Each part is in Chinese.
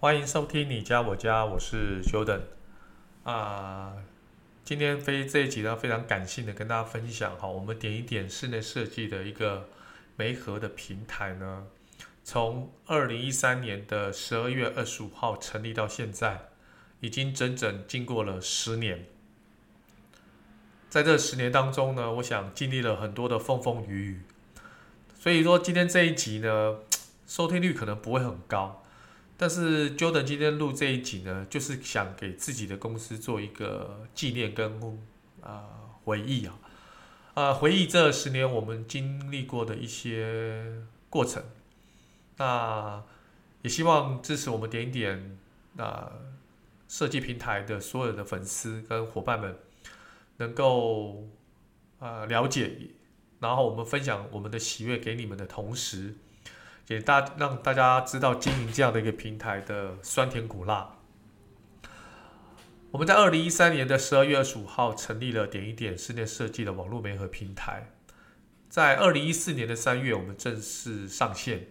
欢迎收听你家我家，我是 Jordan 啊。今天非这一集呢，非常感性的跟大家分享哈，我们点一点室内设计的一个媒合的平台呢，从二零一三年的十二月二十五号成立到现在，已经整整经过了十年。在这十年当中呢，我想经历了很多的风风雨雨，所以说今天这一集呢，收听率可能不会很高。但是 Jordan 今天录这一集呢，就是想给自己的公司做一个纪念跟啊、回忆啊，啊、回忆这十年我们经历过的一些过程。那也希望支持我们点一点啊设计平台的所有的粉丝跟伙伴们，能够啊、呃、了解，然后我们分享我们的喜悦给你们的同时。给大让大家知道经营这样的一个平台的酸甜苦辣。我们在二零一三年的十二月二十五号成立了点一点室内设计的网络媒合平台，在二零一四年的三月我们正式上线。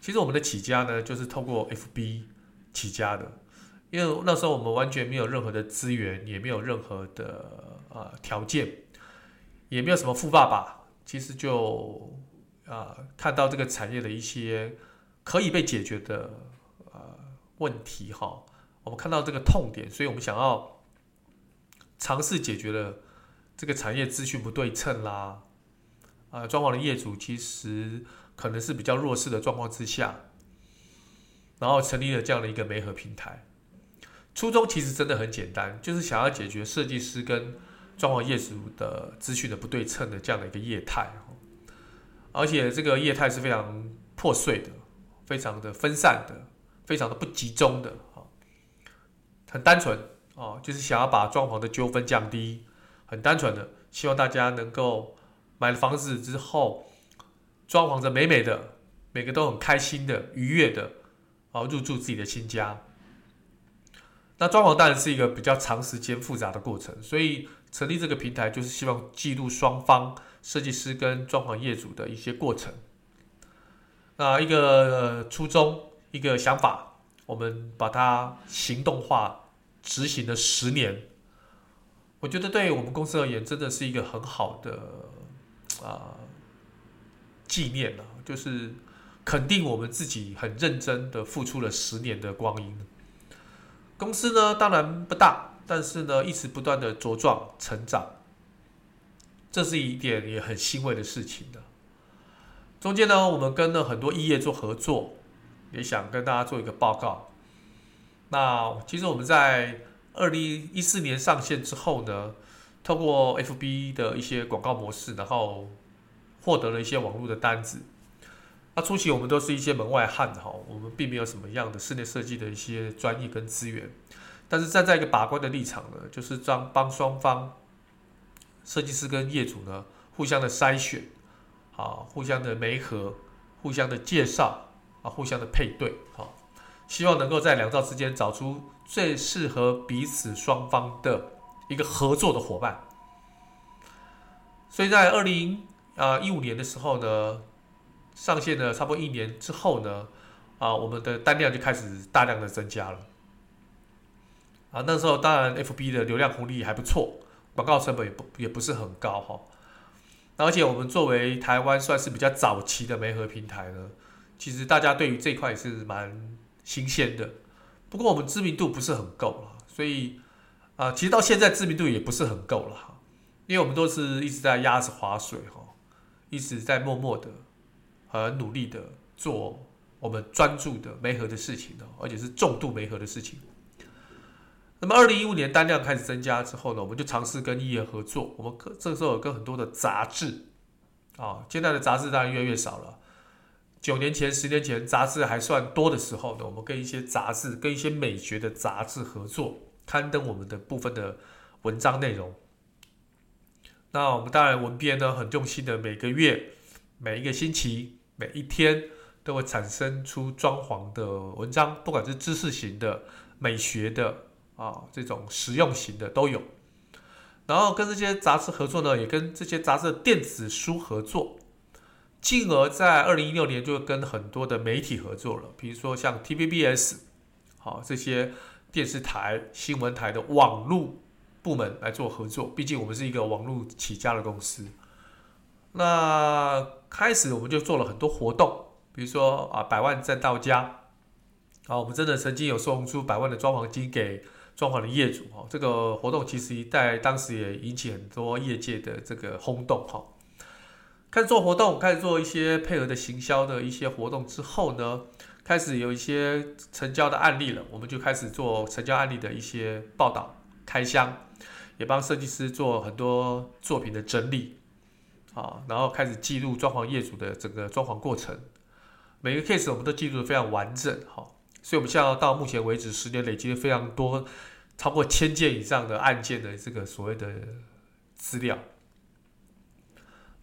其实我们的起家呢，就是透过 FB 起家的，因为那时候我们完全没有任何的资源，也没有任何的呃条件，也没有什么富爸爸，其实就。啊、看到这个产业的一些可以被解决的呃问题哈，我们看到这个痛点，所以我们想要尝试解决了这个产业资讯不对称啦，啊、呃，装潢的业主其实可能是比较弱势的状况之下，然后成立了这样的一个媒合平台。初衷其实真的很简单，就是想要解决设计师跟装潢业主的资讯的不对称的这样的一个业态。而且这个业态是非常破碎的，非常的分散的，非常的不集中的啊，很单纯哦，就是想要把装潢的纠纷降低，很单纯的希望大家能够买了房子之后，装潢着美美的，每个都很开心的、愉悦的啊，入住自己的新家。那装潢当然是一个比较长时间、复杂的过程，所以成立这个平台就是希望记录双方。设计师跟装潢业主的一些过程，那一个初衷，一个想法，我们把它行动化执行了十年，我觉得对我们公司而言，真的是一个很好的啊纪念了，就是肯定我们自己很认真的付出了十年的光阴。公司呢，当然不大，但是呢，一直不断的茁壮成长。这是一点也很欣慰的事情的。中间呢，我们跟了很多异业做合作，也想跟大家做一个报告。那其实我们在二零一四年上线之后呢，透过 FB 的一些广告模式，然后获得了一些网络的单子。那初期我们都是一些门外汉哈，我们并没有什么样的室内设计的一些专业跟资源，但是站在一个把关的立场呢，就是帮帮双方。设计师跟业主呢，互相的筛选，啊，互相的媒合，互相的介绍，啊，互相的配对，好，希望能够在两造之间找出最适合彼此双方的一个合作的伙伴。所以在二零啊一五年的时候呢，上线了差不多一年之后呢，啊，我们的单量就开始大量的增加了。啊，那时候当然 FB 的流量红利还不错。广告成本也不也不是很高哈，而且我们作为台湾算是比较早期的媒合平台呢，其实大家对于这块也是蛮新鲜的。不过我们知名度不是很够了，所以啊、其实到现在知名度也不是很够了哈，因为我们都是一直在鸭子划水哈，一直在默默的、很努力的做我们专注的媒合的事情的，而且是重度媒合的事情。那么，二零一五年单量开始增加之后呢，我们就尝试跟异业合作。我们这个时候有跟很多的杂志啊，现在的杂志当然越来越少了。九年前、十年前杂志还算多的时候呢，我们跟一些杂志、跟一些美学的杂志合作，刊登我们的部分的文章内容。那我们当然文编呢，很用心的，每个月、每一个星期、每一天都会产生出装潢的文章，不管是知识型的、美学的啊，这种实用型的都有。然后跟这些杂志合作呢，也跟这些杂志的电子书合作。进而在二零一六年就跟很多的媒体合作了，比如说像 TVBS，好，这些电视台、新闻台的网络部门来做合作。毕竟我们是一个网络起家的公司。那开始我们就做了很多活动，比如说啊，百万赞到家，啊，我们真的曾经有送出百万的装潢金给装潢的业主，哈，这个活动其实在当时也引起很多业界的这个轰动，哈。开始做活动，开始做一些配合的行销的一些活动之后呢，开始有一些成交的案例了，我们就开始做成交案例的一些报道、开箱，也帮设计师做很多作品的整理，啊，然后开始记录装潢业主的整个装潢过程，每个 case 我们都记录的非常完整，哈，所以我们现在到目前为止，十年累积了非常多，超过千件以上的案件的这个所谓的资料。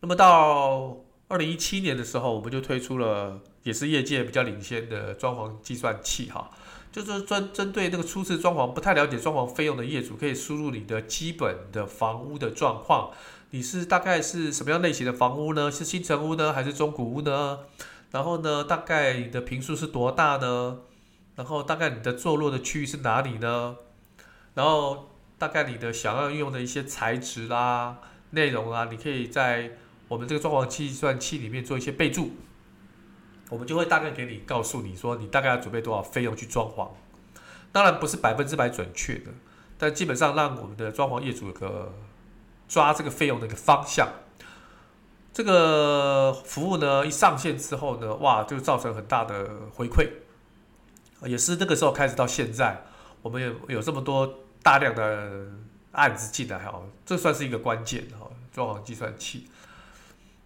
那么到二零一七年的时候，我们就推出了，也是业界比较领先的装潢计算器，哈，就是专针对那个初次装潢不太了解装潢费用的业主，可以输入你的基本的房屋的状况，你是大概是什么样类型的房屋呢？是新成屋呢，还是中古屋呢？然后呢，大概你的坪数是多大呢？然后大概你的坐落的区域是哪里呢？然后大概你的想要用的一些材质啦、内容啊，你可以在我们这个装潢计算器里面做一些备注，我们就会大概给你告诉你说，你大概要准备多少费用去装潢。当然不是百分之百准确的，但基本上让我们的装潢业主有个抓这个费用的一个方向。这个服务呢，一上线之后呢，哇，就造成很大的回馈。也是那个时候开始到现在，我们有有这么多大量的案子进来哈，这算是一个关键哈，装潢计算器。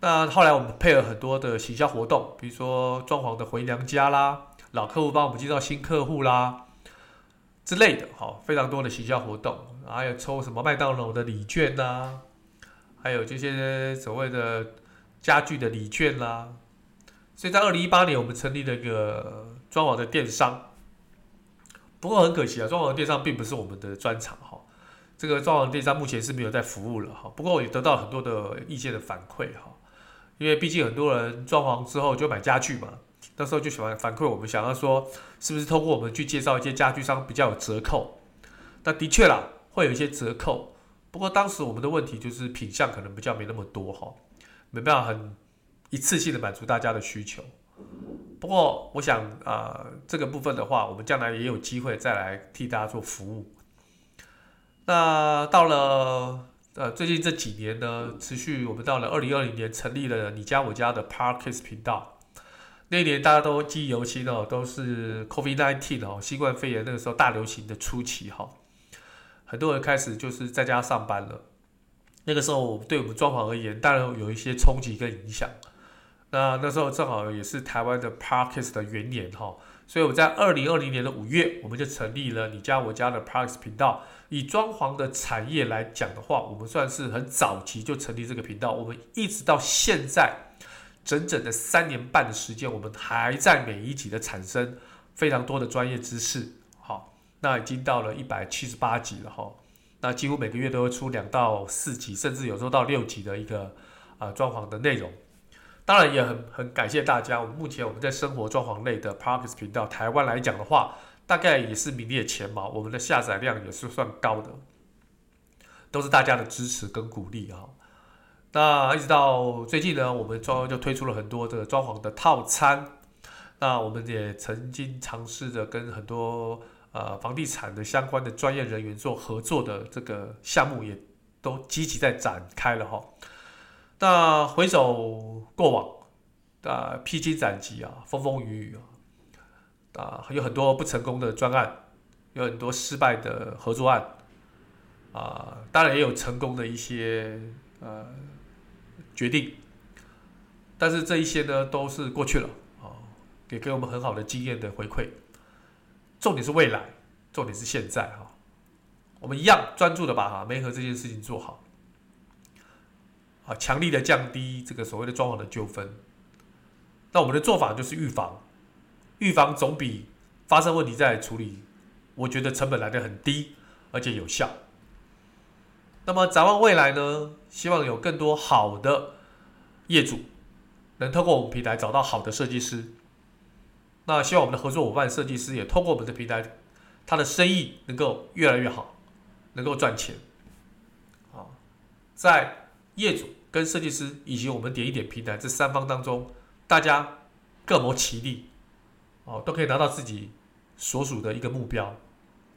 那后来我们配合很多的行销活动，比如说装潢的回娘家啦，老客户帮我们介绍新客户啦之类的，好，非常多的行销活动，还有抽什么麦当劳的礼券呐，还有这些所谓的家具的礼券啦。所以在二零一八年，我们成立了一个装潢的电商。不过很可惜啊，装潢电商并不是我们的专长哈。这个装潢电商目前是没有在服务了哈。不过我也得到很多的意见的反馈哈。因为毕竟很多人装潢之后就买家具嘛，那时候就喜欢反馈我们，想要说是不是通过我们去介绍一些家具商比较有折扣？那的确啦，会有一些折扣。不过当时我们的问题就是品相可能比较没那么多哈，没办法很一次性的满足大家的需求。不过我想啊、呃，这个部分的话，我们将来也有机会再来替大家做服务。那到了。呃，最近这几年呢，持续我们到了二零二零年成立了你家我家的 Podcast 频道。那一年大家都记忆犹新哦，都是 COVID-19 哦，新冠肺炎那个时候大流行的初期哈，很多人开始就是在家上班了。那个时候，对我们装潢而言，当然有一些冲击跟影响。那那时候正好也是台湾的 Podcast 的元年哈。所以我在二零二零年的五月，我们就成立了你家我家的 Parks 频道。以装潢的产业来讲的话，我们算是很早期就成立这个频道。我们一直到现在，整整的三年半的时间，我们还在每一集的产生非常多的专业知识。好，那已经到了一百七十八集了哈。那几乎每个月都会出两到四集，甚至有时候到六集的一个啊装潢的内容。当然也很很感谢大家。我们目前我们在生活装潢类的 Parks 频道，台湾来讲的话，大概也是名列前茅。我们的下载量也是算高的，都是大家的支持跟鼓励啊。那一直到最近呢，我们装就推出了很多的装潢的套餐。那我们也曾经尝试着跟很多呃房地产的相关的专业人员做合作的这个项目，也都积极在展开了哈。那回首过往，啊，披荆斩棘啊，风风雨雨啊，啊，有很多不成功的专案，有很多失败的合作案，啊，当然也有成功的一些呃决定，但是这一些呢都是过去了啊，给给我们很好的经验的回馈。重点是未来，重点是现在哈，我们一样专注的把哈媒合这件事情做好，啊，强力的降低这个所谓的装潢的纠纷。那我们的做法就是预防，预防总比发生问题再处理，我觉得成本来得很低，而且有效。那么展望未来呢，希望有更多好的业主能透过我们平台找到好的设计师。那希望我们的合作伙伴设计师也通过我们的平台，他的生意能够越来越好，能够赚钱。啊，在业主跟设计师以及我们点一点平台这三方当中，大家各谋其利，哦，都可以达到自己所属的一个目标。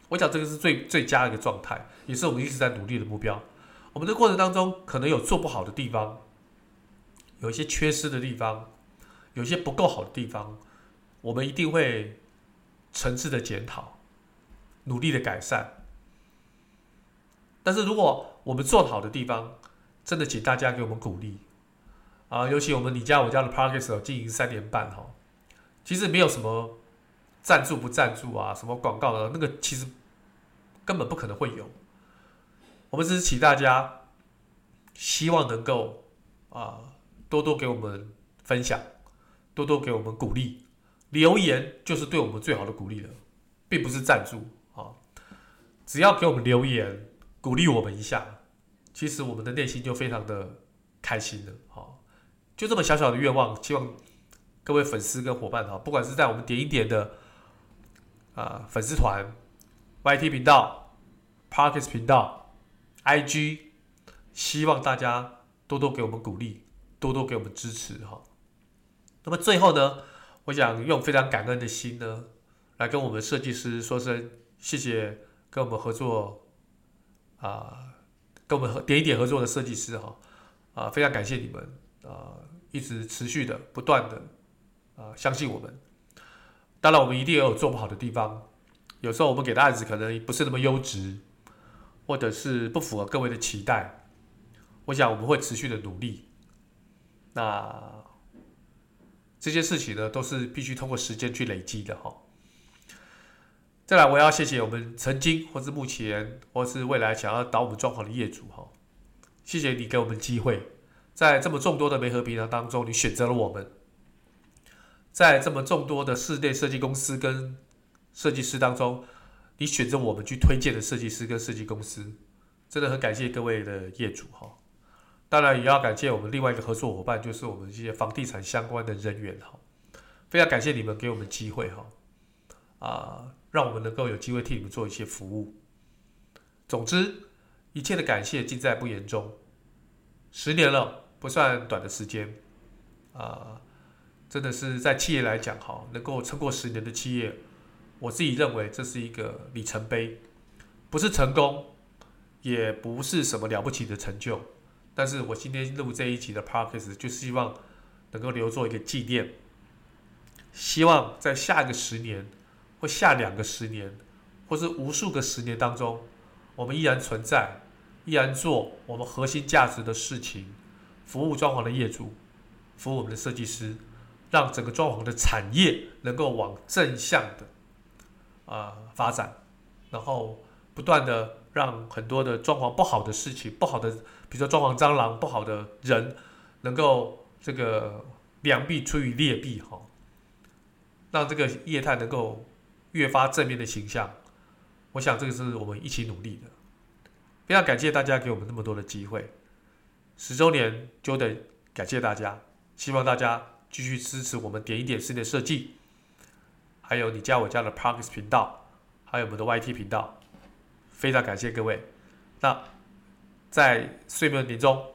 我想这个是最最佳的一个状态，也是我们一直在努力的目标。我们的过程当中可能有做不好的地方，有一些缺失的地方，有一些不够好的地方。我们一定会诚挚的检讨，努力的改善。但是如果我们做好的地方，真的请大家给我们鼓励啊！尤其我们你家我家的 Podcast 经营三年半哈，其实没有什么赞助不赞助啊，什么广告的那个其实根本不可能会有。我们只是请大家，希望能够啊多多给我们分享，多多给我们鼓励。留言就是对我们最好的鼓励了，并不是赞助啊！只要给我们留言，鼓励我们一下，其实我们的内心就非常的开心了。好，就这么小小的愿望，希望各位粉丝跟伙伴哈，不管是在我们点一点的啊粉丝团、YT 频道、Podcast 频道、IG，希望大家多多给我们鼓励，多多给我们支持哈。那么最后呢，我想用非常感恩的心呢，来跟我们设计师说声谢谢，跟我们合作啊，跟我们合点一点合作的设计师哈啊，非常感谢你们啊，一直持续的不断的啊相信我们。当然，我们一定也有做不好的地方，有时候我们给的案子可能不是那么优质，或者是不符合各位的期待。我想我们会持续的努力。那。这些事情呢，都是必须通过时间去累积的哈。再来，我要谢谢我们曾经或是目前或是未来想要导我们装潢的业主哈，谢谢你给我们机会，在这么众多的媒合平台当中，你选择了我们，在这么众多的室内设计公司跟设计师当中，你选择我们去推荐的设计师跟设计公司，真的很感谢各位的业主哈。当然也要感谢我们另外一个合作伙伴，就是我们这些房地产相关的人员哈，非常感谢你们给我们机会哈，啊，让我们能够有机会替你们做一些服务。总之，一切的感谢尽在不言中。十年了，不算短的时间，啊，真的是在企业来讲哈，能够撑过十年的企业，我自己认为这是一个里程碑，不是成功，也不是什么了不起的成就。但是我今天录这一集的 Podcast 就希望能够留作一个纪念，希望在下一个十年，下两个十年，或是无数个十年当中，我们依然存在，依然做我们核心价值的事情，服务装潢的业主，服务我们的设计师，让整个装潢的产业能够往正向的啊、发展，然后不断的让很多的装潢不好的事情，不好的。比如说装潢蟑螂不好的人，能够这个良币出于劣币哈，让这个业态能够越发正面的形象。我想这个是我们一起努力的。非常感谢大家给我们那么多的机会，十周年就得感谢大家，希望大家继续支持我们点一点室内设计，还有你加我家的 Parks 频道，还有我们的 YT 频道，非常感谢各位。那。在岁末年终，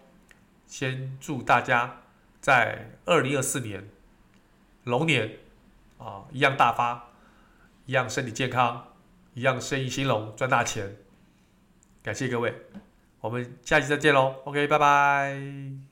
先祝大家在二零二四年龙年啊，一样大发，一样身体健康，一样生意兴隆，赚大钱。感谢各位，我们下期再见喽。OK，拜拜。